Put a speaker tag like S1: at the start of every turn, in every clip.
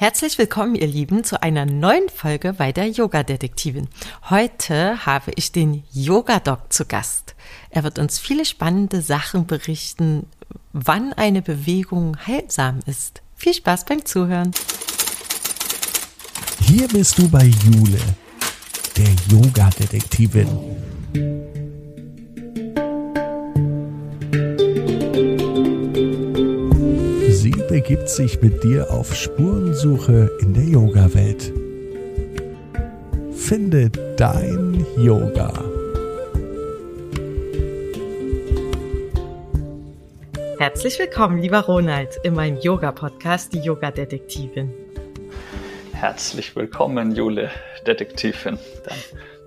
S1: Herzlich willkommen, ihr Lieben, zu einer neuen Folge bei der Yoga-Detektivin. Heute habe ich den Yoga-Doc zu Gast. Er wird uns viele spannende Sachen berichten, wann eine Bewegung heilsam ist. Viel Spaß beim Zuhören.
S2: Hier bist du bei Jule, der Yoga-Detektivin. Begibt sich mit dir auf Spurensuche in der Yoga-Welt. Finde dein Yoga.
S1: Herzlich willkommen, lieber Ronald, in meinem Yoga-Podcast, die Yoga-Detektivin.
S3: Herzlich willkommen, Jule, Detektivin. Dann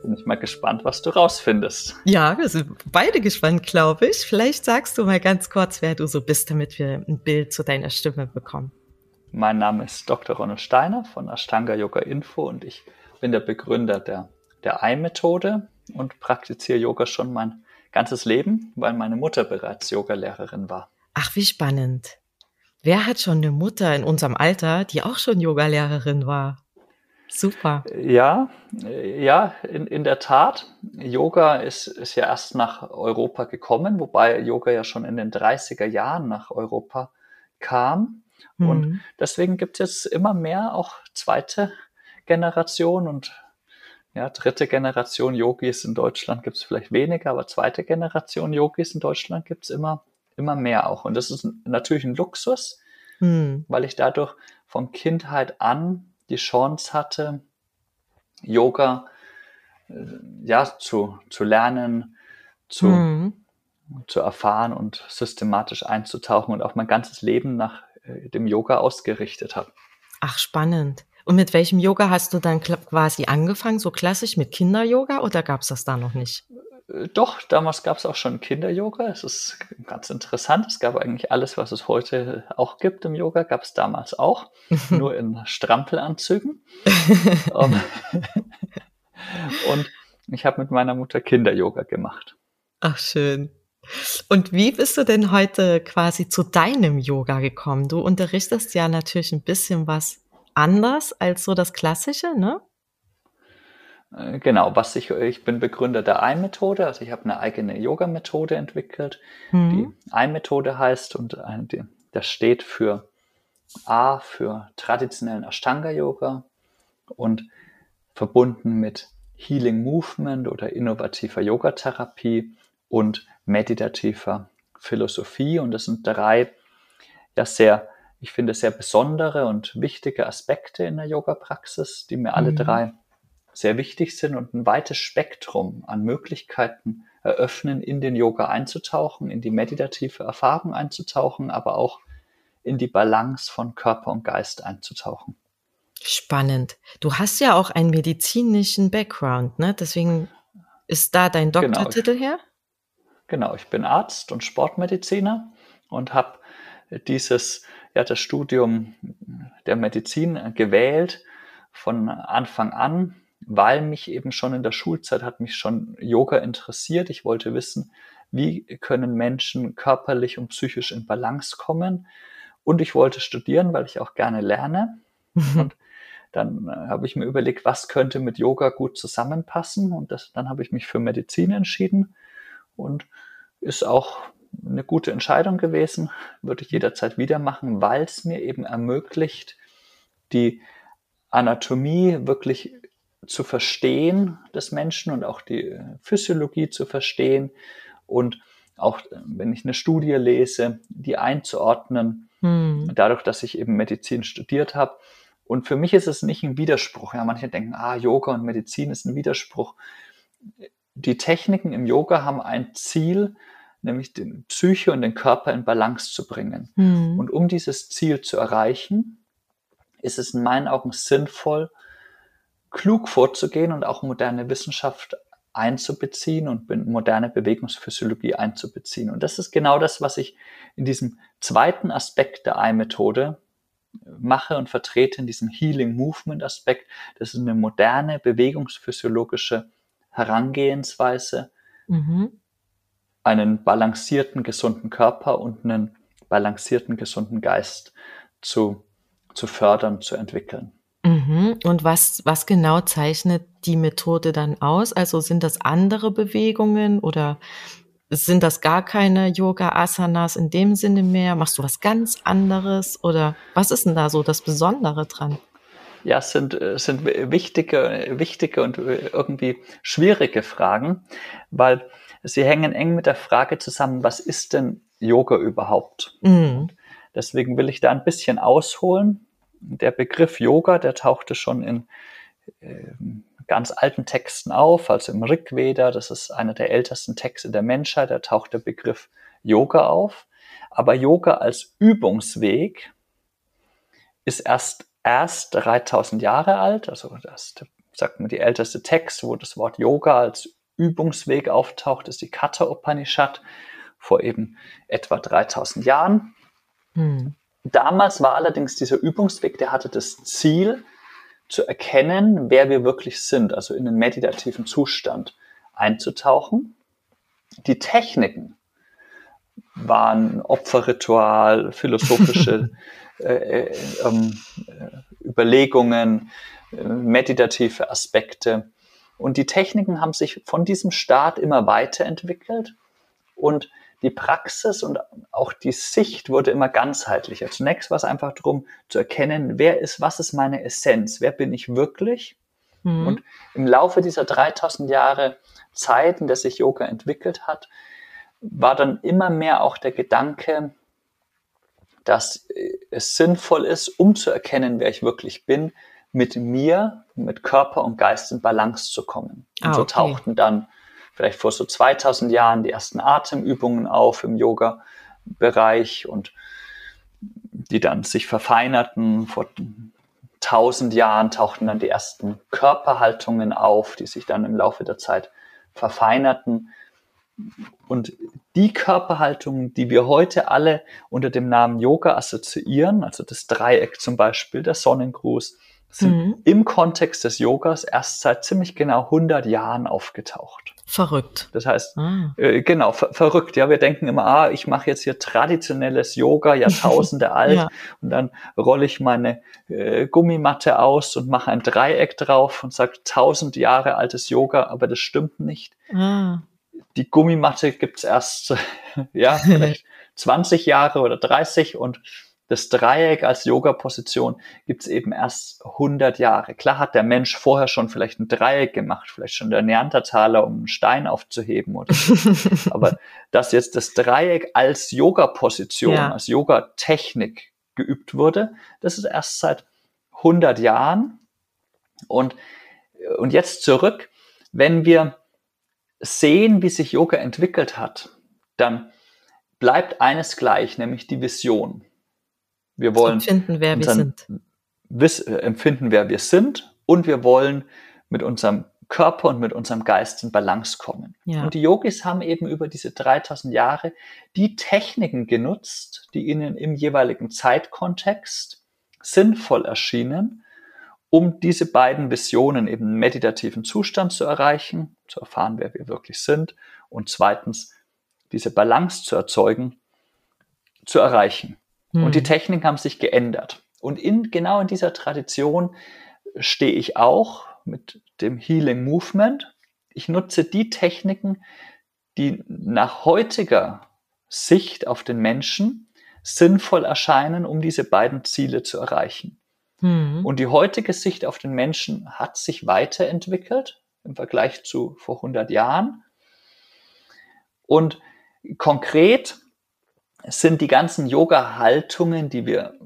S3: bin ich mal gespannt, was du rausfindest.
S1: Ja, wir sind beide gespannt, glaube ich. Vielleicht sagst du mal ganz kurz, wer du so bist, damit wir ein Bild zu deiner Stimme bekommen.
S3: Mein Name ist Dr. Ronald Steiner von Ashtanga Yoga Info und ich bin der Begründer der, der Ei-Methode und praktiziere Yoga schon mein ganzes Leben, weil meine Mutter bereits Yogalehrerin war.
S1: Ach, wie spannend. Wer hat schon eine Mutter in unserem Alter, die auch schon Yogalehrerin war? Super.
S3: Ja, ja, in, in der Tat. Yoga ist, ist ja erst nach Europa gekommen, wobei Yoga ja schon in den 30er Jahren nach Europa kam. Mhm. Und deswegen gibt es jetzt immer mehr auch zweite Generation und ja, dritte Generation Yogis in Deutschland gibt es vielleicht weniger, aber zweite Generation Yogis in Deutschland gibt es immer, immer mehr auch. Und das ist natürlich ein Luxus, mhm. weil ich dadurch von Kindheit an die Chance hatte, Yoga äh, ja, zu, zu lernen, zu, mhm. zu erfahren und systematisch einzutauchen und auch mein ganzes Leben nach äh, dem Yoga ausgerichtet habe.
S1: Ach, spannend. Und mit welchem Yoga hast du dann quasi angefangen? So klassisch mit Kinder-Yoga oder gab es das da noch nicht?
S3: Äh, doch, damals gab es auch schon Kinder-Yoga. Es ist ganz interessant. Es gab eigentlich alles, was es heute auch gibt im Yoga, gab es damals auch, nur in Strampelanzügen. um, und ich habe mit meiner Mutter Kinder-Yoga gemacht.
S1: Ach, schön. Und wie bist du denn heute quasi zu deinem Yoga gekommen? Du unterrichtest ja natürlich ein bisschen was anders als so das Klassische, ne?
S3: Äh, genau, was ich, ich bin Begründer der Ei-Methode, also ich habe eine eigene Yoga-Methode entwickelt, mhm. die Ei-Methode heißt und das steht für A für traditionellen Ashtanga-Yoga und verbunden mit Healing Movement oder innovativer Yogatherapie und meditativer Philosophie. Und das sind drei ja sehr, ich finde, sehr besondere und wichtige Aspekte in der Yoga-Praxis, die mir alle mhm. drei sehr wichtig sind und ein weites Spektrum an Möglichkeiten eröffnen, in den Yoga einzutauchen, in die meditative Erfahrung einzutauchen, aber auch in die Balance von Körper und Geist einzutauchen.
S1: Spannend. Du hast ja auch einen medizinischen Background, ne? Deswegen ist da dein genau, Doktortitel
S3: genau,
S1: her?
S3: Genau, ich bin Arzt und Sportmediziner und habe dieses, ja, das Studium der Medizin gewählt von Anfang an, weil mich eben schon in der Schulzeit hat mich schon Yoga interessiert. Ich wollte wissen, wie können Menschen körperlich und psychisch in Balance kommen. Und ich wollte studieren, weil ich auch gerne lerne. Mhm. Und dann äh, habe ich mir überlegt, was könnte mit Yoga gut zusammenpassen. Und das, dann habe ich mich für Medizin entschieden. Und ist auch eine gute Entscheidung gewesen. Würde ich jederzeit wieder machen, weil es mir eben ermöglicht, die Anatomie wirklich zu verstehen des Menschen und auch die Physiologie zu verstehen und auch wenn ich eine Studie lese, die einzuordnen, hm. dadurch, dass ich eben Medizin studiert habe. Und für mich ist es nicht ein Widerspruch. Ja, manche denken, ah, Yoga und Medizin ist ein Widerspruch. Die Techniken im Yoga haben ein Ziel, nämlich den Psyche und den Körper in Balance zu bringen. Hm. Und um dieses Ziel zu erreichen, ist es in meinen Augen sinnvoll, klug vorzugehen und auch moderne Wissenschaft einzubeziehen und moderne Bewegungsphysiologie einzubeziehen. Und das ist genau das, was ich in diesem zweiten Aspekt der Eye-Methode mache und vertrete, in diesem Healing Movement Aspekt. Das ist eine moderne bewegungsphysiologische Herangehensweise, mhm. einen balancierten, gesunden Körper und einen balancierten, gesunden Geist zu zu fördern, zu entwickeln.
S1: Mhm. Und was, was genau zeichnet die Methode dann aus? Also sind das andere Bewegungen oder sind das gar keine Yoga-Asanas in dem Sinne mehr? Machst du was ganz anderes oder was ist denn da so das Besondere dran?
S3: Ja, es sind, sind wichtige, wichtige und irgendwie schwierige Fragen, weil sie hängen eng mit der Frage zusammen, was ist denn Yoga überhaupt? Mhm. Deswegen will ich da ein bisschen ausholen. Der Begriff Yoga, der tauchte schon in äh, ganz alten Texten auf, also im Rig Veda, das ist einer der ältesten Texte der Menschheit, da taucht der Begriff Yoga auf. Aber Yoga als Übungsweg ist erst erst 3000 Jahre alt, also das sagt man die älteste Text, wo das Wort Yoga als Übungsweg auftaucht, ist die Katha Upanishad vor eben etwa 3000 Jahren. Hm. Damals war allerdings dieser Übungsweg, der hatte das Ziel, zu erkennen, wer wir wirklich sind, also in den meditativen Zustand einzutauchen. Die Techniken waren Opferritual, philosophische äh, äh, ähm, äh, Überlegungen, äh, meditative Aspekte. Und die Techniken haben sich von diesem Start immer weiterentwickelt und die Praxis und auch die Sicht wurde immer ganzheitlicher. Zunächst war es einfach darum zu erkennen, wer ist, was ist meine Essenz, wer bin ich wirklich. Mhm. Und im Laufe dieser 3000 Jahre Zeit, in der sich Yoga entwickelt hat, war dann immer mehr auch der Gedanke, dass es sinnvoll ist, um zu erkennen, wer ich wirklich bin, mit mir, mit Körper und Geist in Balance zu kommen. Und ah, okay. so tauchten dann vielleicht vor so 2000 Jahren die ersten Atemübungen auf im Yoga-Bereich und die dann sich verfeinerten. Vor 1000 Jahren tauchten dann die ersten Körperhaltungen auf, die sich dann im Laufe der Zeit verfeinerten. Und die Körperhaltungen, die wir heute alle unter dem Namen Yoga assoziieren, also das Dreieck zum Beispiel, der Sonnengruß, sind mhm. im Kontext des Yogas erst seit ziemlich genau 100 Jahren aufgetaucht.
S1: Verrückt.
S3: Das heißt, ah. äh, genau, ver verrückt. Ja, wir denken immer, ah, ich mache jetzt hier traditionelles Yoga, Jahrtausende alt, ja. und dann rolle ich meine äh, Gummimatte aus und mache ein Dreieck drauf und sage tausend Jahre altes Yoga, aber das stimmt nicht. Ah. Die Gummimatte gibt's erst, ja, vielleicht 20 Jahre oder 30 und das Dreieck als Yoga-Position gibt es eben erst 100 Jahre. Klar hat der Mensch vorher schon vielleicht ein Dreieck gemacht, vielleicht schon der Neandertaler, um einen Stein aufzuheben oder so. Aber dass jetzt das Dreieck als Yoga-Position, ja. als Yoga-Technik geübt wurde, das ist erst seit 100 Jahren. Und, und jetzt zurück, wenn wir sehen, wie sich Yoga entwickelt hat, dann bleibt eines gleich, nämlich die Vision. Wir wollen
S1: empfinden, wer wir sind.
S3: Wiss, empfinden, wer wir sind und wir wollen mit unserem Körper und mit unserem Geist in Balance kommen. Ja. Und die Yogis haben eben über diese 3000 Jahre die Techniken genutzt, die ihnen im jeweiligen Zeitkontext sinnvoll erschienen, um diese beiden Visionen eben meditativen Zustand zu erreichen, zu erfahren, wer wir wirklich sind und zweitens diese Balance zu erzeugen, zu erreichen. Mhm. Und die hm. Techniken haben sich geändert. Und in, genau in dieser Tradition stehe ich auch mit dem Healing Movement. Ich nutze die Techniken, die nach heutiger Sicht auf den Menschen sinnvoll erscheinen, um diese beiden Ziele zu erreichen. Mhm. Und die heutige Sicht auf den Menschen hat sich weiterentwickelt im Vergleich zu vor 100 Jahren. Und konkret sind die ganzen Yoga-Haltungen, die wir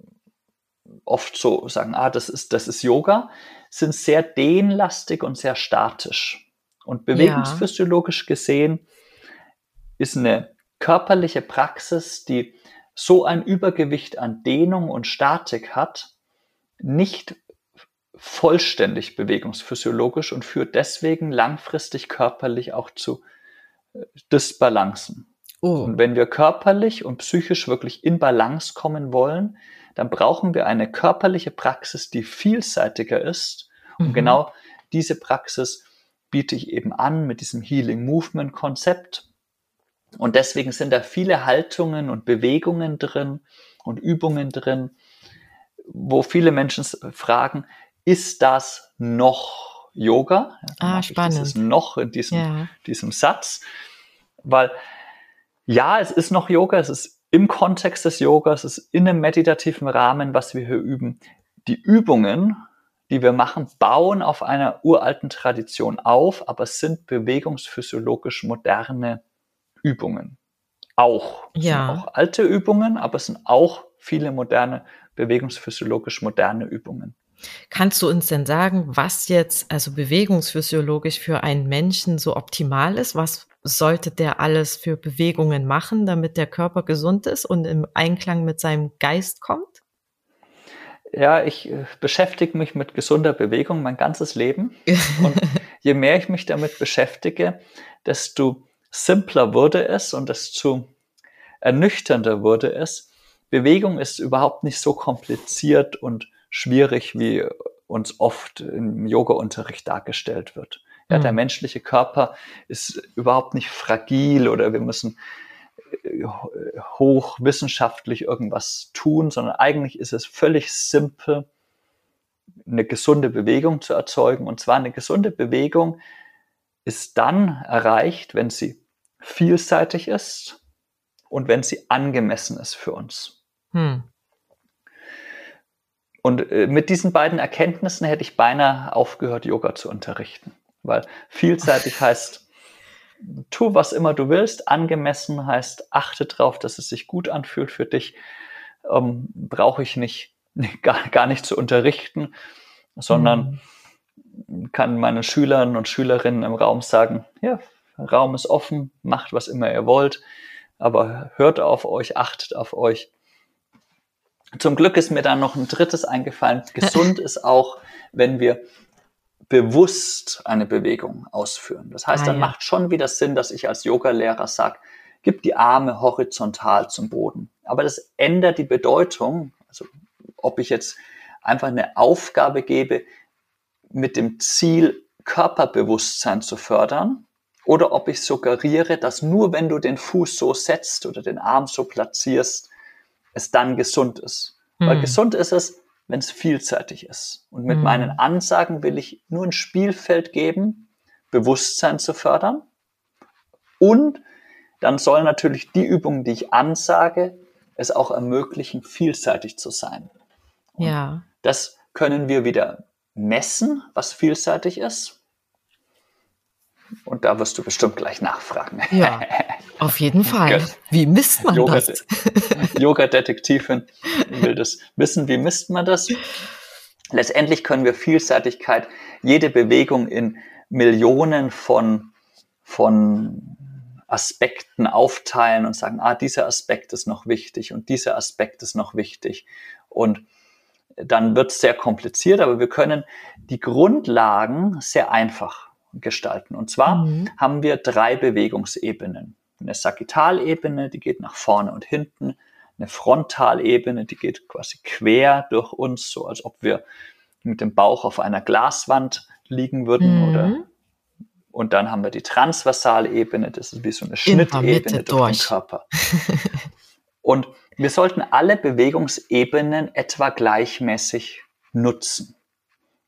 S3: oft so sagen, ah, das ist, das ist Yoga, sind sehr dehnlastig und sehr statisch. Und bewegungsphysiologisch gesehen ist eine körperliche Praxis, die so ein Übergewicht an Dehnung und Statik hat, nicht vollständig bewegungsphysiologisch und führt deswegen langfristig körperlich auch zu äh, Disbalancen. Oh. Und wenn wir körperlich und psychisch wirklich in Balance kommen wollen, dann brauchen wir eine körperliche Praxis, die vielseitiger ist. Und mhm. genau diese Praxis biete ich eben an mit diesem Healing Movement Konzept. Und deswegen sind da viele Haltungen und Bewegungen drin und Übungen drin, wo viele Menschen fragen, ist das noch Yoga?
S1: Ah, spannend.
S3: Dieses noch in diesem, ja. diesem Satz, weil ja, es ist noch Yoga, es ist im Kontext des Yogas, es ist in einem meditativen Rahmen, was wir hier üben. Die Übungen, die wir machen, bauen auf einer uralten Tradition auf, aber es sind bewegungsphysiologisch moderne Übungen. Auch. Es
S1: ja.
S3: sind auch alte Übungen, aber es sind auch viele moderne, bewegungsphysiologisch moderne Übungen.
S1: Kannst du uns denn sagen, was jetzt also bewegungsphysiologisch für einen Menschen so optimal ist? Was sollte der alles für Bewegungen machen, damit der Körper gesund ist und im Einklang mit seinem Geist kommt?
S3: Ja, ich äh, beschäftige mich mit gesunder Bewegung mein ganzes Leben. Und je mehr ich mich damit beschäftige, desto simpler wurde es und desto ernüchternder wurde es. Bewegung ist überhaupt nicht so kompliziert und schwierig, wie uns oft im Yoga-Unterricht dargestellt wird. Ja, der mhm. menschliche Körper ist überhaupt nicht fragil oder wir müssen äh, hochwissenschaftlich irgendwas tun, sondern eigentlich ist es völlig simpel, eine gesunde Bewegung zu erzeugen. Und zwar eine gesunde Bewegung ist dann erreicht, wenn sie vielseitig ist und wenn sie angemessen ist für uns. Hm. Und äh, mit diesen beiden Erkenntnissen hätte ich beinahe aufgehört, Yoga zu unterrichten. Weil vielseitig heißt, tu was immer du willst, angemessen heißt, achte darauf, dass es sich gut anfühlt für dich. Ähm, Brauche ich nicht, gar, gar nicht zu unterrichten, sondern mhm. kann meinen Schülern und Schülerinnen im Raum sagen, ja, Raum ist offen, macht was immer ihr wollt, aber hört auf euch, achtet auf euch. Zum Glück ist mir dann noch ein drittes eingefallen. Gesund ist auch, wenn wir bewusst eine Bewegung ausführen. Das heißt, ah, dann ja. macht schon wieder Sinn, dass ich als Yogalehrer sage, gib die Arme horizontal zum Boden. Aber das ändert die Bedeutung. Also ob ich jetzt einfach eine Aufgabe gebe mit dem Ziel, Körperbewusstsein zu fördern, oder ob ich suggeriere, dass nur wenn du den Fuß so setzt oder den Arm so platzierst, es dann gesund ist. Hm. Weil gesund ist es, wenn es vielseitig ist. Und mit mhm. meinen Ansagen will ich nur ein Spielfeld geben, Bewusstsein zu fördern. Und dann sollen natürlich die Übungen, die ich ansage, es auch ermöglichen, vielseitig zu sein.
S1: Und ja.
S3: Das können wir wieder messen, was vielseitig ist. Und da wirst du bestimmt gleich nachfragen.
S1: Ja, auf jeden Fall. Wie misst man Yoga, das?
S3: Yoga-Detektivin will das wissen. Wie misst man das? Letztendlich können wir Vielseitigkeit, jede Bewegung in Millionen von, von Aspekten aufteilen und sagen, ah, dieser Aspekt ist noch wichtig und dieser Aspekt ist noch wichtig. Und dann wird es sehr kompliziert, aber wir können die Grundlagen sehr einfach gestalten. Und zwar mhm. haben wir drei Bewegungsebenen. Eine Sagittalebene, die geht nach vorne und hinten. Eine Frontalebene, die geht quasi quer durch uns, so als ob wir mit dem Bauch auf einer Glaswand liegen würden mhm. oder und dann haben wir die Transversalebene, das ist wie so eine Schnittebene durch, durch den Körper. und wir sollten alle Bewegungsebenen etwa gleichmäßig nutzen.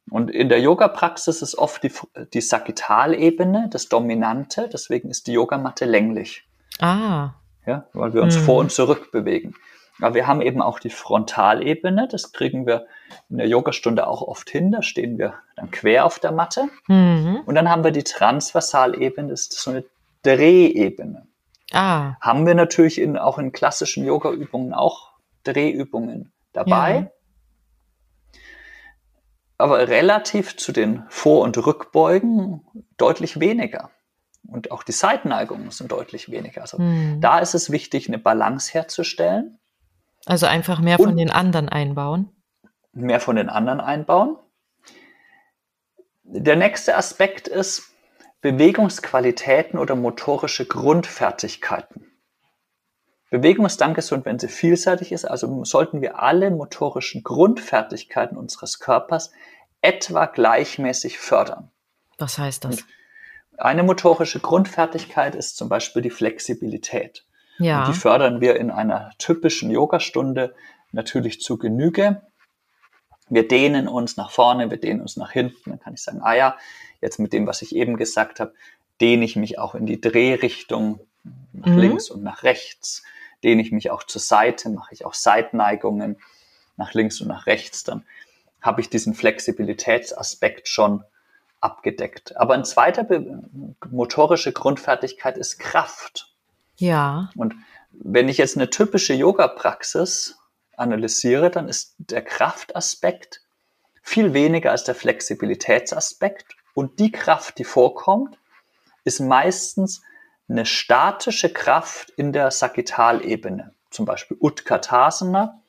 S3: Und in der Yoga-Praxis ist oft die, die Sagittalebene das Dominante, deswegen ist die Yogamatte länglich.
S1: Ah.
S3: Ja, weil wir uns mhm. vor und zurück bewegen. Aber wir haben eben auch die Frontalebene, das kriegen wir in der Yogastunde auch oft hin, da stehen wir dann quer auf der Matte. Mhm. Und dann haben wir die Transversalebene, das ist so eine Drehebene.
S1: Ah.
S3: Haben wir natürlich in, auch in klassischen Yoga-Übungen auch Drehübungen dabei. Ja aber relativ zu den Vor- und Rückbeugen deutlich weniger. Und auch die Seitenneigungen sind deutlich weniger. Also hm. da ist es wichtig, eine Balance herzustellen.
S1: Also einfach mehr von den anderen einbauen.
S3: Mehr von den anderen einbauen. Der nächste Aspekt ist Bewegungsqualitäten oder motorische Grundfertigkeiten. Bewegung ist dann gesund, wenn sie vielseitig ist. Also sollten wir alle motorischen Grundfertigkeiten unseres Körpers etwa gleichmäßig fördern.
S1: Was heißt das? Und
S3: eine motorische Grundfertigkeit ist zum Beispiel die Flexibilität.
S1: Ja.
S3: Und die fördern wir in einer typischen Yogastunde natürlich zu Genüge. Wir dehnen uns nach vorne, wir dehnen uns nach hinten. Dann kann ich sagen, ah ja, jetzt mit dem, was ich eben gesagt habe, dehne ich mich auch in die Drehrichtung nach mhm. links und nach rechts. Dehne ich mich auch zur Seite, mache ich auch Seitneigungen nach links und nach rechts. Dann habe ich diesen Flexibilitätsaspekt schon abgedeckt. Aber ein zweiter motorische Grundfertigkeit ist Kraft.
S1: Ja.
S3: Und wenn ich jetzt eine typische Yoga-Praxis analysiere, dann ist der Kraftaspekt viel weniger als der Flexibilitätsaspekt. Und die Kraft, die vorkommt, ist meistens eine statische Kraft in der Sagittalebene. Zum Beispiel Utkatasana,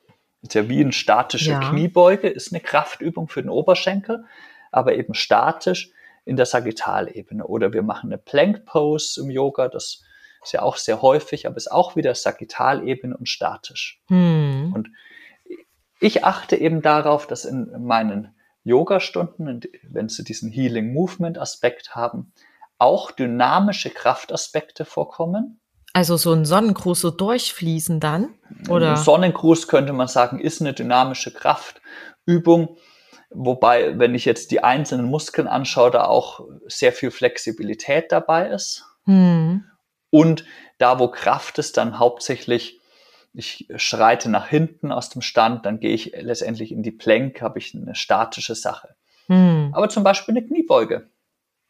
S3: ist ja wie eine statische ja. Kniebeuge, ist eine Kraftübung für den Oberschenkel, aber eben statisch in der Sagittalebene. Oder wir machen eine Plank Pose im Yoga, das ist ja auch sehr häufig, aber ist auch wieder Sagittalebene und statisch. Hm. Und ich achte eben darauf, dass in meinen Yoga-Stunden, wenn sie diesen Healing Movement Aspekt haben, auch dynamische Kraftaspekte vorkommen.
S1: Also so ein Sonnengruß so durchfließen dann? Oder?
S3: Ein Sonnengruß könnte man sagen, ist eine dynamische Kraftübung. Wobei, wenn ich jetzt die einzelnen Muskeln anschaue, da auch sehr viel Flexibilität dabei ist. Hm. Und da, wo Kraft ist, dann hauptsächlich, ich schreite nach hinten aus dem Stand, dann gehe ich letztendlich in die Plank, habe ich eine statische Sache. Hm. Aber zum Beispiel eine Kniebeuge.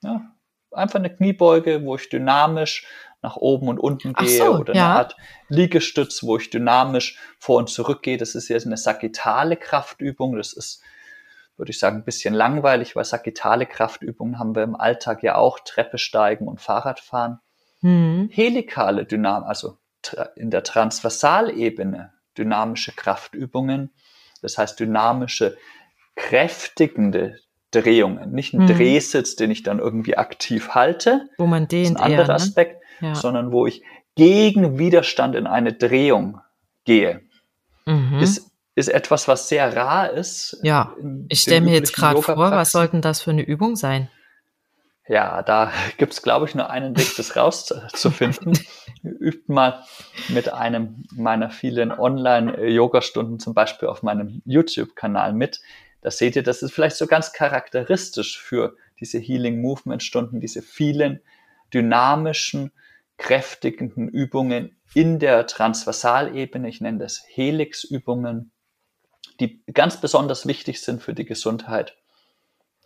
S3: Ja, einfach eine Kniebeuge, wo ich dynamisch nach oben und unten gehe so, oder ja. eine Art Liegestütz, wo ich dynamisch vor und zurück gehe. Das ist jetzt eine sagittale Kraftübung. Das ist, würde ich sagen, ein bisschen langweilig, weil sagittale Kraftübungen haben wir im Alltag ja auch Treppe steigen und Fahrradfahren. Mhm. Helikale Dynamik, also in der Transversalebene dynamische Kraftübungen, das heißt dynamische, kräftigende Drehungen. Nicht ein mhm. Drehsitz, den ich dann irgendwie aktiv halte.
S1: Wo man den
S3: das ist ein anderer eher, ne? Aspekt, ja. sondern wo ich gegen Widerstand in eine Drehung gehe. Mhm. Ist, ist etwas, was sehr rar ist.
S1: Ja, ich stelle mir jetzt gerade vor, was sollten das für eine Übung sein?
S3: Ja, da gibt's glaube ich, nur einen Weg, das rauszufinden. Übt mal mit einem meiner vielen Online-Yoga-Stunden zum Beispiel auf meinem YouTube-Kanal mit. Da seht ihr, das ist vielleicht so ganz charakteristisch für diese Healing Movement Stunden, diese vielen dynamischen, kräftigenden Übungen in der Transversalebene. Ich nenne das Helix-Übungen, die ganz besonders wichtig sind für die Gesundheit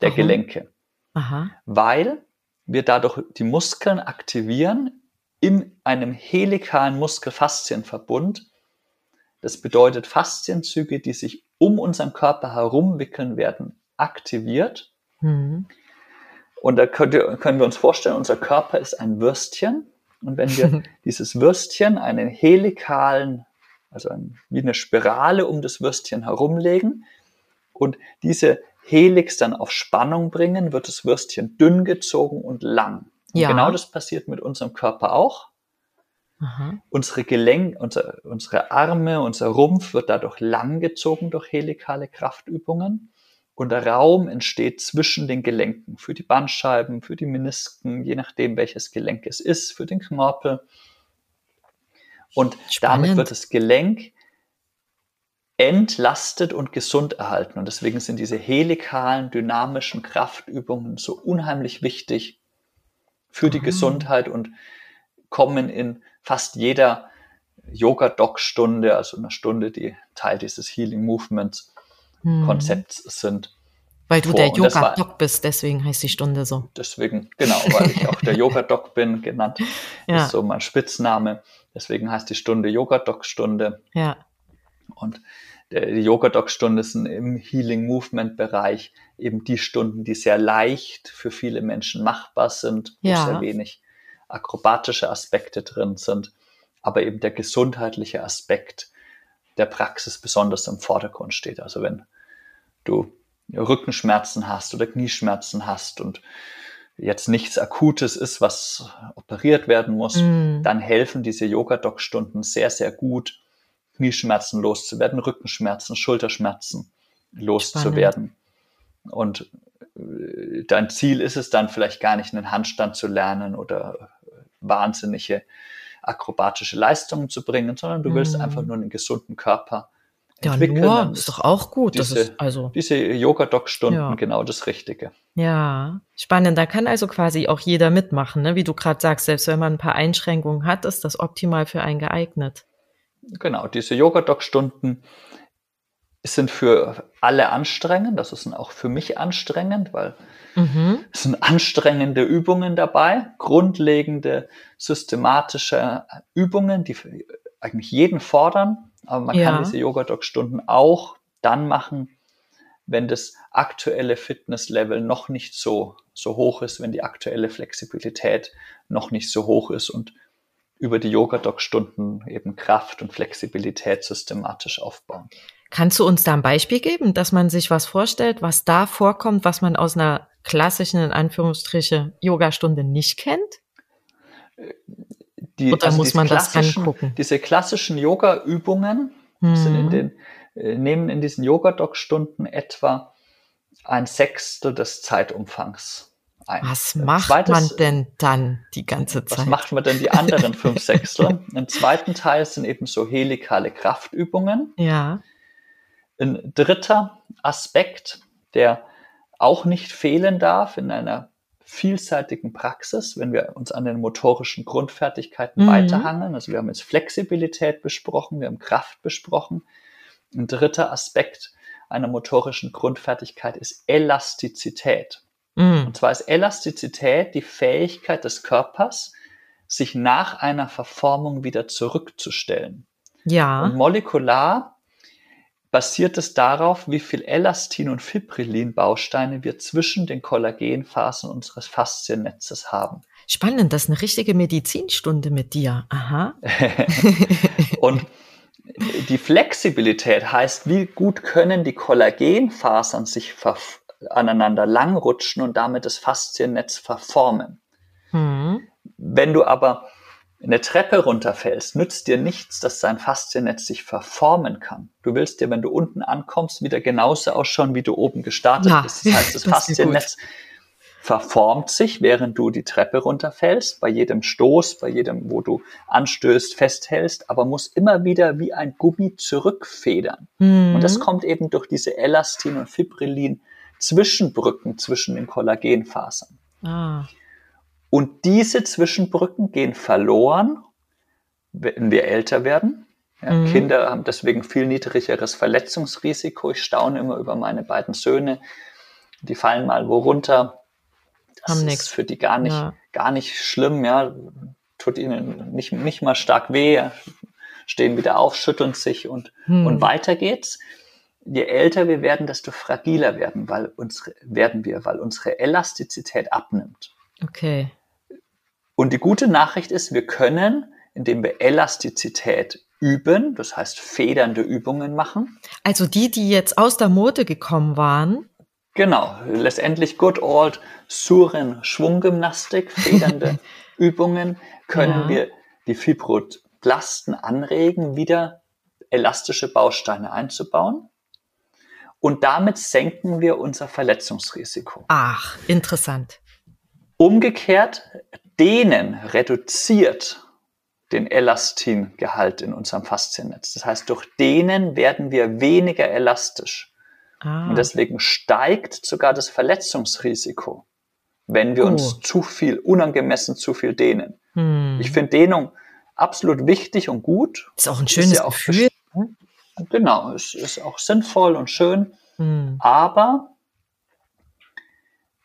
S3: der Aha. Gelenke. Aha. Weil wir dadurch die Muskeln aktivieren in einem helikalen Muskelfaszienverbund. Das bedeutet Faszienzüge, die sich um unseren Körper herumwickeln werden, aktiviert. Mhm. Und da können wir uns vorstellen, unser Körper ist ein Würstchen. Und wenn wir dieses Würstchen einen helikalen, also ein, wie eine Spirale um das Würstchen herumlegen und diese Helix dann auf Spannung bringen, wird das Würstchen dünn gezogen und lang. Und ja. genau das passiert mit unserem Körper auch. Aha. Unsere Gelenk, unser, unsere Arme, unser Rumpf wird dadurch lang gezogen durch helikale Kraftübungen. Und der Raum entsteht zwischen den Gelenken für die Bandscheiben, für die Menisken, je nachdem welches Gelenk es ist, für den Knorpel. Und Spannend. damit wird das Gelenk entlastet und gesund erhalten. Und deswegen sind diese helikalen, dynamischen Kraftübungen so unheimlich wichtig für die mhm. Gesundheit und kommen in fast jeder Yoga-Doc-Stunde, also eine Stunde, die Teil dieses Healing Movements mhm. Konzepts sind.
S1: Weil du vor. der Yoga-Doc bist, deswegen heißt die Stunde so.
S3: Deswegen, genau, weil ich auch der Yoga-Doc bin, genannt. ja. Ist so mein Spitzname. Deswegen heißt die Stunde Yoga-Doc-Stunde.
S1: Ja.
S3: Und die Yoga-Doc-Stunde sind im Healing-Movement-Bereich eben die Stunden, die sehr leicht für viele Menschen machbar sind, wo ja. sehr wenig akrobatische Aspekte drin sind, aber eben der gesundheitliche Aspekt der Praxis besonders im Vordergrund steht. Also wenn du Rückenschmerzen hast oder Knieschmerzen hast und jetzt nichts Akutes ist, was operiert werden muss, mm. dann helfen diese Yoga-Doc-Stunden sehr, sehr gut, Knieschmerzen loszuwerden, Rückenschmerzen, Schulterschmerzen loszuwerden. Und äh, dein Ziel ist es dann vielleicht gar nicht, einen Handstand zu lernen oder wahnsinnige akrobatische Leistungen zu bringen, sondern du willst mhm. einfach nur einen gesunden Körper
S1: Ja, nur ist doch auch gut.
S3: Diese,
S1: das ist also
S3: diese Yoga-Doc-Stunden
S1: Ja.
S3: genau das Richtige.
S1: ja spannend. Da kann also quasi auch jeder mitmachen, ne? Wie du gerade sagst, selbst wenn man ein paar Einschränkungen hat, ist das optimal für einen geeignet.
S3: Genau, diese Yoga-Doc-Stunden sind für alle anstrengend. Das ist auch für mich anstrengend, weil
S1: Mhm.
S3: es sind anstrengende Übungen dabei, grundlegende, systematische Übungen, die eigentlich jeden fordern. Aber man
S1: Ja.
S3: kann diese Yoga-Doc-Stunden auch dann machen, wenn das aktuelle Fitnesslevel noch nicht so, so hoch ist, wenn die aktuelle Flexibilität noch nicht so hoch ist und über die Yoga-Doc-Stunden eben Kraft und Flexibilität systematisch aufbauen.
S1: Kannst du uns da ein Beispiel geben, dass man sich was vorstellt, was da vorkommt, was man aus einer klassischen, in Anführungsstriche, Yogastunde nicht kennt?
S3: Die,
S1: Oder muss
S3: diese
S1: man das dann
S3: klassischen-
S1: gucken?
S3: Diese klassischen Yoga-Übungen den, äh, nehmen in diesen Yoga-Doc-Stunden etwa ein Sechstel des Zeitumfangs ein.
S1: Was
S3: Ein
S1: macht
S3: zweites-
S1: man denn dann die ganze
S3: Was
S1: Zeit?
S3: macht man denn die anderen fünf Sechstel? Im zweiten Teil sind eben so helikale Kraftübungen.
S1: Ja.
S3: Ein dritter Aspekt, der auch nicht fehlen darf in einer vielseitigen Praxis, wenn wir uns an den motorischen Grundfertigkeiten
S1: Mhm.
S3: weiterhangeln. Also wir haben jetzt Flexibilität besprochen, wir haben Kraft besprochen. Ein dritter Aspekt einer motorischen Grundfertigkeit ist Elastizität.
S1: Mhm.
S3: Und zwar ist Elastizität die Fähigkeit des Körpers, sich nach einer Verformung wieder zurückzustellen. Und
S1: Ja.
S3: molekular basiert es darauf, wie viel Elastin und Fibrillin-Bausteine wir zwischen den Kollagenfasern unseres Fasziennetzes haben.
S1: Spannend, das ist eine richtige Medizinstunde mit dir. Aha.
S3: Und die Flexibilität heißt, wie gut können die Kollagenfasern sich verf- aneinander langrutschen und damit das Fasziennetz verformen.
S1: Hm.
S3: Wenn du aber eine Treppe runterfällst, nützt dir nichts, dass dein Fasziennetz sich verformen kann. Du willst dir, wenn du unten ankommst, wieder genauso ausschauen, wie du oben gestartet
S1: Ja,
S3: bist. Das heißt, das,
S1: das
S3: Fasziennetz verformt sich, während du die Treppe runterfällst, bei jedem Stoß, bei jedem, wo du anstößt, festhältst, aber muss immer wieder wie ein Gummi zurückfedern.
S1: Hm.
S3: Und das kommt eben durch diese Elastin- und Fibrillin-Zwischenbrücken zwischen den Kollagenfasern.
S1: Ah.
S3: Und diese Zwischenbrücken gehen verloren, wenn wir älter werden. Ja,
S1: Mhm.
S3: Kinder haben deswegen viel niedrigeres Verletzungsrisiko. Ich staune immer über meine beiden Söhne. Die fallen mal wo runter. Das
S1: Haben
S3: ist
S1: nix.
S3: für die gar nicht,
S1: Ja.
S3: gar nicht schlimm. Ja, tut ihnen nicht, nicht mal stark weh. Stehen wieder auf, schütteln sich und,
S1: Hm.
S3: und weiter geht's. Je älter wir werden, desto fragiler werden, weil unsere, werden wir, weil unsere Elastizität abnimmt.
S1: Okay.
S3: Und die gute Nachricht ist, wir können, indem wir Elastizität üben, das heißt federnde Übungen machen,
S1: Also die, die jetzt aus der Mode gekommen waren,
S3: genau, letztendlich good old Suren Schwunggymnastik, federnde Übungen, können
S1: Ja.
S3: wir die Fibroblasten anregen, wieder elastische Bausteine einzubauen. Und damit senken wir unser Verletzungsrisiko.
S1: ach, interessant.
S3: Umgekehrt, Dehnen reduziert den Elastingehalt in unserem Fasziennetz. Das heißt, durch Dehnen werden wir weniger elastisch.
S1: Ah.
S3: Und deswegen steigt sogar das Verletzungsrisiko, wenn wir
S1: Oh.
S3: uns zu viel, unangemessen zu viel dehnen.
S1: hm.
S3: Ich finde Dehnung absolut wichtig und gut.
S1: ist auch ein schönes
S3: ja auch
S1: Gefühl.
S3: Genau, es ist auch sinnvoll und schön.
S1: Hm.
S3: Aber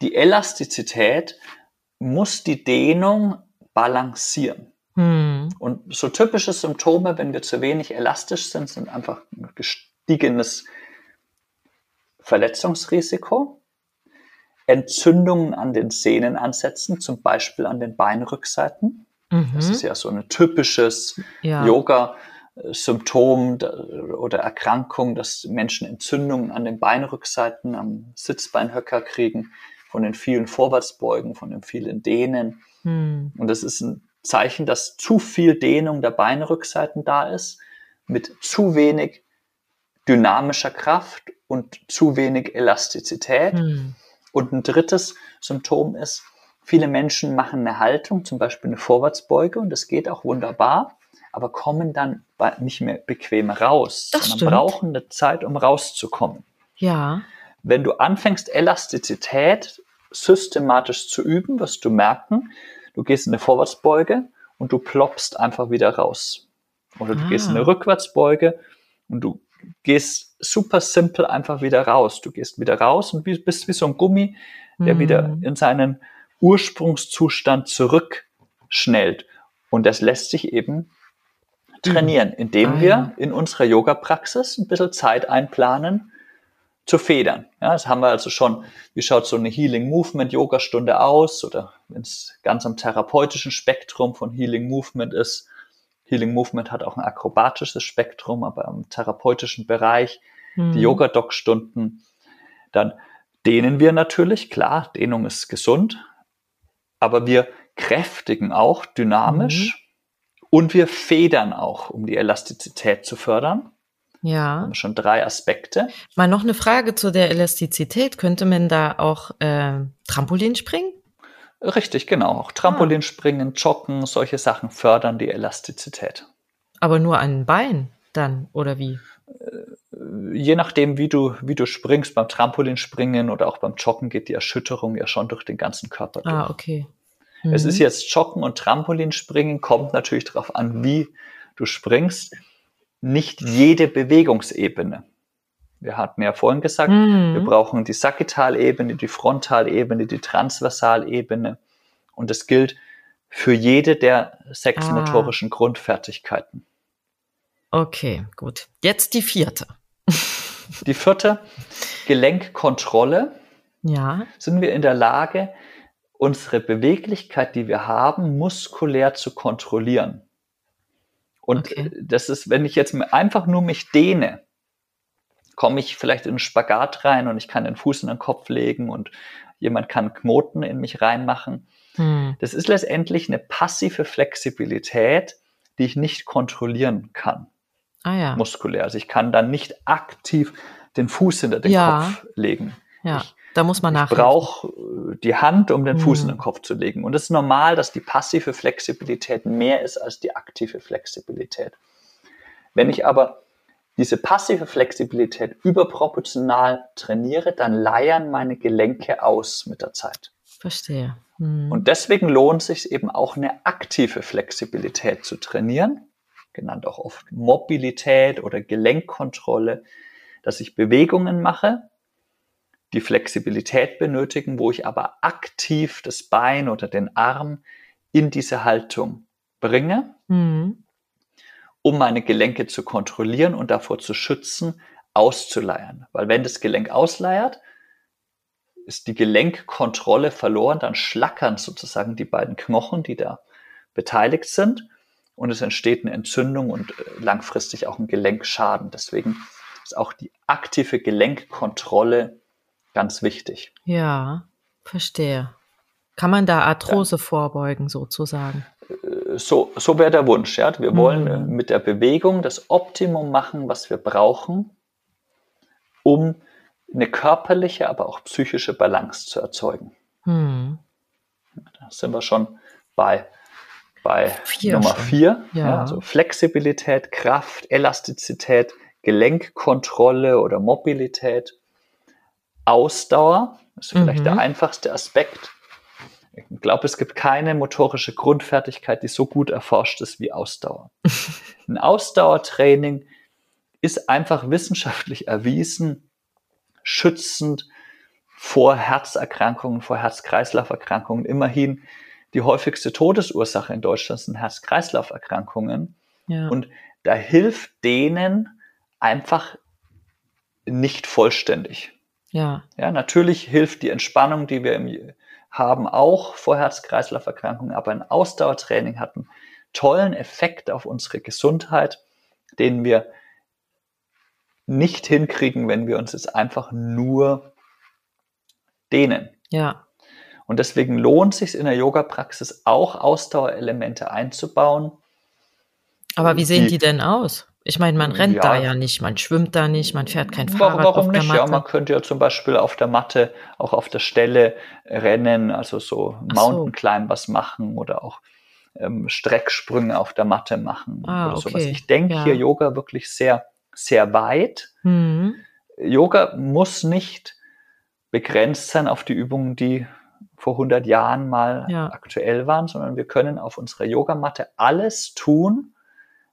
S3: die Elastizität muss die Dehnung balancieren.
S1: Hm.
S3: Und so typische Symptome, wenn wir zu wenig elastisch sind, sind einfach ein gestiegenes Verletzungsrisiko, Entzündungen an den Sehnenansätzen, zum Beispiel an den Beinrückseiten. Das
S1: Mhm.
S3: ist ja so ein typisches
S1: Ja.
S3: Yoga-Symptom da- oder Erkrankung, dass Menschen Entzündungen an den Beinrückseiten, am Sitzbeinhöcker kriegen, von den vielen Vorwärtsbeugen, von den vielen Dehnen.
S1: Hm.
S3: Und das ist ein Zeichen, dass zu viel Dehnung der Beinrückseiten da ist, mit zu wenig dynamischer Kraft und zu wenig Elastizität.
S1: Hm.
S3: Und ein drittes Symptom ist, viele Menschen machen eine Haltung, zum Beispiel eine Vorwärtsbeuge, und das geht auch wunderbar. Aber kommen dann nicht mehr bequem raus,
S1: Das
S3: sondern
S1: stimmt.
S3: brauchen eine Zeit, um rauszukommen.
S1: Ja.
S3: Wenn du anfängst, Elastizität systematisch zu üben, wirst du merken, du gehst in eine Vorwärtsbeuge und du ploppst einfach wieder raus. Oder du
S1: Ah.
S3: gehst in eine Rückwärtsbeuge und du gehst super simpel einfach wieder raus. Du gehst wieder raus und bi- bist wie so ein Gummi, der
S1: Mhm.
S3: wieder in seinen Ursprungszustand zurückschnellt. Und das lässt sich eben trainieren, indem
S1: Ah,
S3: wir
S1: ja.
S3: in unserer Yoga-Praxis ein bisschen Zeit einplanen, zu federn. Ja, das haben wir also schon, wie schaut so eine Healing Movement Yoga-Stunde aus oder wenn es ganz am therapeutischen Spektrum von Healing Movement ist. Healing Movement hat auch ein akrobatisches Spektrum, aber im therapeutischen Bereich
S1: Mhm.
S3: die Yoga-Doc-Stunden, dann dehnen wir natürlich, klar, Dehnung ist gesund, aber wir kräftigen auch dynamisch und wir federn auch, um die Elastizität zu fördern.
S1: Ja.
S3: haben schon drei Aspekte.
S1: Mal noch eine Frage zu der Elastizität. Könnte man da auch äh, Trampolin springen?
S3: Richtig, genau. Auch Trampolinspringen, Joggen, solche Sachen fördern die Elastizität.
S1: Aber nur an den Beinen dann, oder wie?
S3: Je nachdem, wie du, wie du springst, beim Trampolinspringen oder auch beim Joggen geht die Erschütterung ja schon durch den ganzen Körper durch.
S1: Ah, okay.
S3: Es
S1: Mhm.
S3: ist jetzt Joggen und Trampolinspringen, kommt natürlich darauf an, wie du springst. Nicht jede Bewegungsebene. Wir hatten ja vorhin gesagt,
S1: Mhm.
S3: wir brauchen die Sagittalebene, die Frontalebene, die Transversalebene. Und das gilt für jede der sechs
S1: Ah.
S3: motorischen Grundfertigkeiten.
S1: Okay, gut. Jetzt die vierte.
S3: Die vierte, Gelenkkontrolle.
S1: Ja.
S3: sind wir in der Lage, unsere Beweglichkeit, die wir haben, muskulär zu kontrollieren. Und
S1: Okay.
S3: das ist, wenn ich jetzt einfach nur mich dehne, komme ich vielleicht in einen Spagat rein und ich kann den Fuß in den Kopf legen und jemand kann Knoten in mich reinmachen.
S1: Hm.
S3: Das ist letztendlich eine passive Flexibilität, die ich nicht kontrollieren kann,
S1: Ah ja.
S3: muskulär. Also ich kann dann nicht aktiv den Fuß hinter den
S1: Ja.
S3: Kopf legen.
S1: ja.
S3: ich-
S1: da muss man
S3: Ich
S1: nachhelfen.
S3: brauche äh, die Hand, um den Fuß in
S1: Mhm.
S3: den Kopf zu legen. Und es ist normal, dass die passive Flexibilität mehr ist als die aktive Flexibilität. Wenn ich aber diese passive Flexibilität überproportional trainiere, dann leiern meine Gelenke aus mit der Zeit.
S1: Verstehe. Hm.
S3: Und deswegen lohnt es sich eben auch eine aktive Flexibilität zu trainieren, genannt auch oft Mobilität oder Gelenkkontrolle, dass ich Bewegungen mache, die Flexibilität benötigen, wo ich aber aktiv das Bein oder den Arm in diese Haltung bringe,
S1: Hm.
S3: um meine Gelenke zu kontrollieren und davor zu schützen, auszuleiern. Weil wenn das Gelenk ausleiert, ist die Gelenkkontrolle verloren, dann schlackern sozusagen die beiden Knochen, die da beteiligt sind und es entsteht eine Entzündung und äh, langfristig auch ein Gelenkschaden. Deswegen ist auch die aktive Gelenkkontrolle ganz wichtig.
S1: Ja, verstehe. Kann man da Arthrose vorbeugen, sozusagen?
S3: Äh, So, so wäre der Wunsch. Ja? Wir
S1: Mhm.
S3: wollen äh, mit der Bewegung das Optimum machen, was wir brauchen, um eine körperliche, aber auch psychische Balance zu erzeugen.
S1: Hm.
S3: Da sind wir schon bei, bei
S1: Vier
S3: Nummer
S1: schon.
S3: vier.
S1: Ja.
S3: also Flexibilität, Kraft, Elastizität, Gelenkkontrolle oder Mobilität, Ausdauer, ist vielleicht
S1: Mhm.
S3: der einfachste Aspekt. Ich glaube, es gibt keine motorische Grundfertigkeit, die so gut erforscht ist wie Ausdauer. Ein Ausdauertraining ist einfach wissenschaftlich erwiesen, schützend vor Herzerkrankungen, vor Herz-Kreislauf-Erkrankungen. Immerhin die häufigste Todesursache in Deutschland sind Herz-Kreislauf-Erkrankungen.
S1: Ja.
S3: Und da hilft denen einfach nicht vollständig.
S1: Ja.
S3: Ja, natürlich hilft die Entspannung, die wir im, haben, auch vor Herz-Kreislauf-Erkrankungen, aber ein Ausdauertraining hat einen tollen Effekt auf unsere Gesundheit, den wir nicht hinkriegen, wenn wir uns jetzt einfach nur dehnen.
S1: Ja.
S3: Und deswegen lohnt es sich in der Yoga-Praxis auch Ausdauerelemente einzubauen.
S1: Aber wie sehen
S3: Die-
S1: die denn aus? Ich meine, man rennt
S3: Ja.
S1: da ja nicht, man schwimmt da nicht, man fährt kein
S3: Warum,
S1: Fahrrad
S3: warum
S1: auf der
S3: nicht?
S1: Matte.
S3: Ja, man könnte ja zum Beispiel auf der Matte, auch auf der Stelle rennen, also so
S1: Ach so.
S3: Mountain Climbers machen oder auch ähm, Strecksprünge auf der Matte machen
S1: Ah,
S3: oder sowas.
S1: okay.
S3: Ich denke
S1: Ja.
S3: hier Yoga wirklich sehr, sehr weit.
S1: Mhm.
S3: Yoga muss nicht begrenzt sein auf die Übungen, die vor 100 Jahren mal
S1: Ja.
S3: aktuell waren, sondern wir können auf unserer Yogamatte alles tun,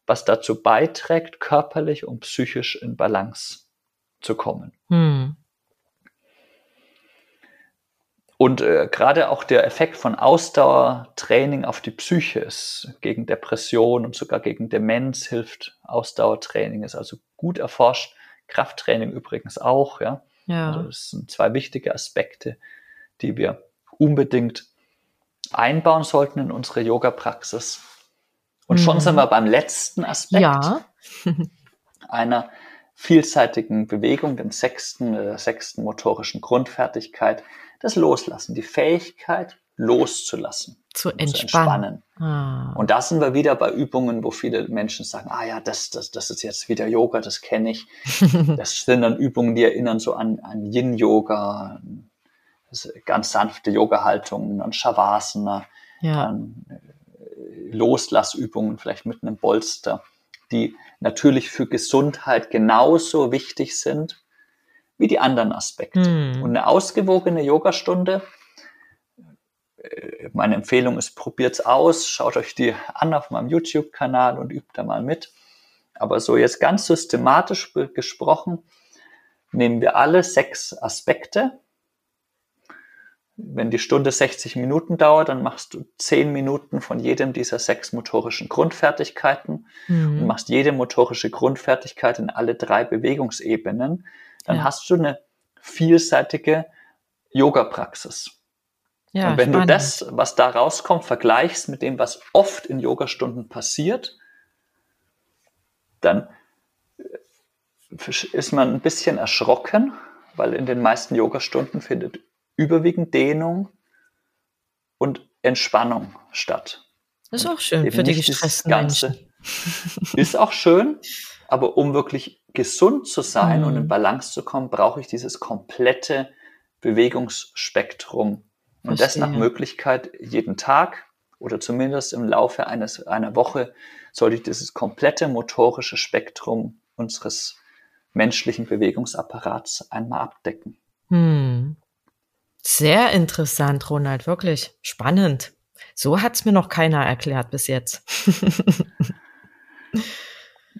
S3: was dazu beiträgt, körperlich und psychisch in Balance zu kommen.
S1: Hm.
S3: Und äh, gerade auch der Effekt von Ausdauertraining auf die Psyche ist gegen Depression und sogar gegen Demenz hilft Ausdauertraining, ist also gut erforscht. Krafttraining übrigens auch, ja. Also
S1: Ja.
S3: das sind zwei wichtige Aspekte, die wir unbedingt einbauen sollten in unsere Yoga-Praxis. Und schon
S1: Mhm.
S3: sind wir beim letzten Aspekt
S1: Ja.
S3: einer vielseitigen Bewegung, dem sechsten, äh, sechsten motorischen Grundfertigkeit, das Loslassen, die Fähigkeit loszulassen,
S1: Zu
S3: zu
S1: entspannen.
S3: entspannen.
S1: Ah.
S3: Und da sind wir wieder bei Übungen, wo viele Menschen sagen, ah ja, das, das, das ist jetzt wieder Yoga, das kenne ich. Das sind dann Übungen, die erinnern so an, an Yin-Yoga, ist ganz sanfte Yoga-Haltungen, an Shavasana,
S1: ja.
S3: an äh, Loslassübungen, vielleicht mit einem Bolster, die natürlich für Gesundheit genauso wichtig sind wie die anderen Aspekte.
S1: Hm.
S3: Und eine ausgewogene Yogastunde, äh, meine Empfehlung ist, probiert's aus, schaut euch die an auf meinem YouTube-Kanal und übt da mal mit. Aber so jetzt ganz systematisch gesprochen, nehmen wir alle sechs Aspekte. Wenn die Stunde 60 Minuten dauert, dann machst du 10 Minuten von jedem dieser sechs motorischen Grundfertigkeiten und
S1: Hm.
S3: machst jede motorische Grundfertigkeit in alle drei Bewegungsebenen. Dann
S1: Ja.
S3: hast du eine vielseitige Yoga-Praxis.
S1: ja,
S3: und wenn
S1: spannend.
S3: du das, was da rauskommt, vergleichst mit dem, was oft in Yogastunden passiert, dann äh, ist man ein bisschen erschrocken, weil in den meisten Yogastunden findet überwiegend Dehnung und Entspannung statt.
S1: ist auch schön für die gestressten
S3: Ganze.
S1: Menschen.
S3: Ist auch schön, aber um wirklich gesund zu sein
S1: Mhm.
S3: und in Balance zu kommen, brauche ich dieses komplette Bewegungsspektrum. Und das nach
S1: Verstehe.
S3: Möglichkeit jeden Tag oder zumindest im Laufe eines, einer Woche sollte ich dieses komplette motorische Spektrum unseres menschlichen Bewegungsapparats einmal abdecken.
S1: Hm. Sehr interessant, Ronald, wirklich spannend. So hat's mir noch keiner erklärt bis jetzt.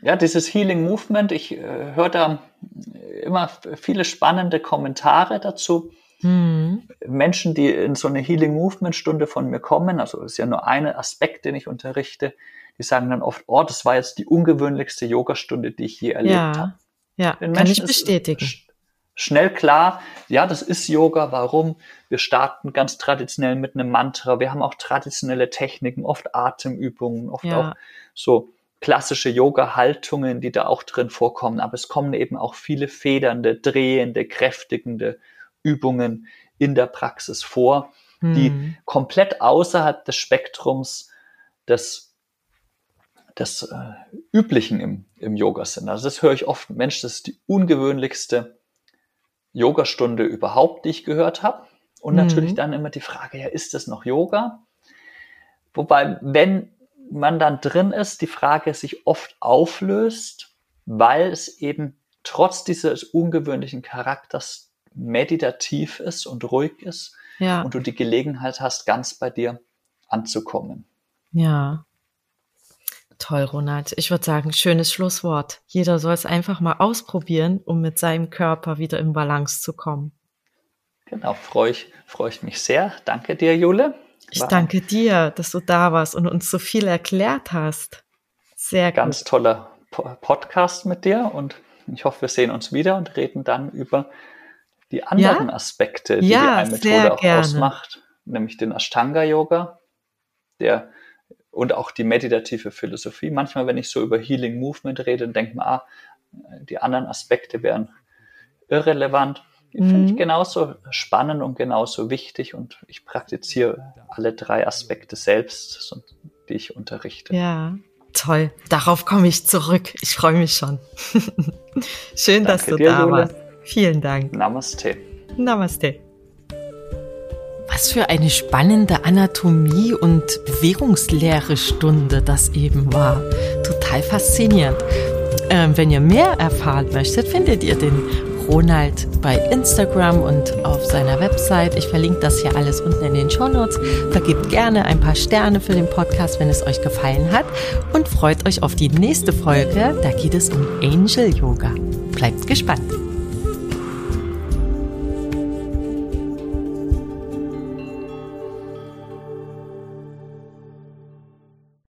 S3: Ja, dieses Healing Movement, ich äh, höre da immer viele spannende Kommentare dazu.
S1: Hm.
S3: Menschen, die in so eine Healing Movement Stunde von mir kommen, also ist ja nur ein Aspekt, den ich unterrichte, die sagen dann oft, oh, das war jetzt die ungewöhnlichste Yogastunde, die ich je erlebt habe.
S1: Ja, ja,
S3: Den
S1: kann ich
S3: Menschen ist
S1: bestätigen.
S3: sch- Schnell klar, ja, das ist Yoga. Warum? Wir starten ganz traditionell mit einem Mantra. Wir haben auch traditionelle Techniken, oft Atemübungen, oft
S1: Ja.
S3: auch so klassische Yoga-Haltungen, die da auch drin vorkommen. Aber es kommen eben auch viele federnde, drehende, kräftigende Übungen in der Praxis vor, die
S1: Hm.
S3: komplett außerhalb des Spektrums des, des äh, Üblichen im, im Yoga sind. Also das höre ich oft, Mensch, das ist die ungewöhnlichste Yogastunde überhaupt, die ich gehört habe. Und
S1: Mhm.
S3: natürlich dann immer die Frage, ja, ist das noch Yoga? Wobei, wenn man dann drin ist, die Frage sich oft auflöst, weil es eben trotz dieses ungewöhnlichen Charakters meditativ ist und ruhig ist
S1: Ja,
S3: und du die Gelegenheit hast, ganz bei dir anzukommen.
S1: ja. Toll, Ronald. Ich würde sagen, schönes Schlusswort. Jeder soll es einfach mal ausprobieren, um mit seinem Körper wieder in Balance zu kommen.
S3: Genau, freue ich, freue ich mich sehr. Danke dir, Jule.
S1: Ich
S3: War
S1: danke dir, dass du da warst und uns so viel erklärt hast. Sehr
S3: ganz
S1: gut.
S3: toller Po- Podcast mit dir und ich hoffe, wir sehen uns wieder und reden dann über die anderen Aspekte, die
S1: Ja,
S3: die eine Methode auch
S1: gerne.
S3: ausmacht, nämlich den Ashtanga-Yoga, der und auch die meditative Philosophie. Manchmal, wenn ich so über Healing Movement rede, denke man, ah, die anderen Aspekte wären irrelevant. Die finde
S1: Mhm.
S3: ich genauso spannend und genauso wichtig und ich praktiziere alle drei Aspekte selbst, die ich unterrichte.
S1: Ja, toll. Darauf komme ich zurück. Ich freue mich schon. Schön, dass
S3: Danke
S1: du
S3: dir,
S1: da
S3: Jule.
S1: warst. Vielen Dank.
S3: Namaste.
S1: Namaste. Was für eine spannende Anatomie- und Bewegungslehre-Stunde das eben war. Total faszinierend. Ähm, wenn ihr mehr erfahren möchtet, findet ihr den Ronald bei Instagram und auf seiner Website. Ich verlinke das hier alles unten in den Show Notes. Vergebt gerne ein paar Sterne für den Podcast, wenn es euch gefallen hat und freut euch auf die nächste Folge. Da geht es um Angel Yoga. Bleibt gespannt.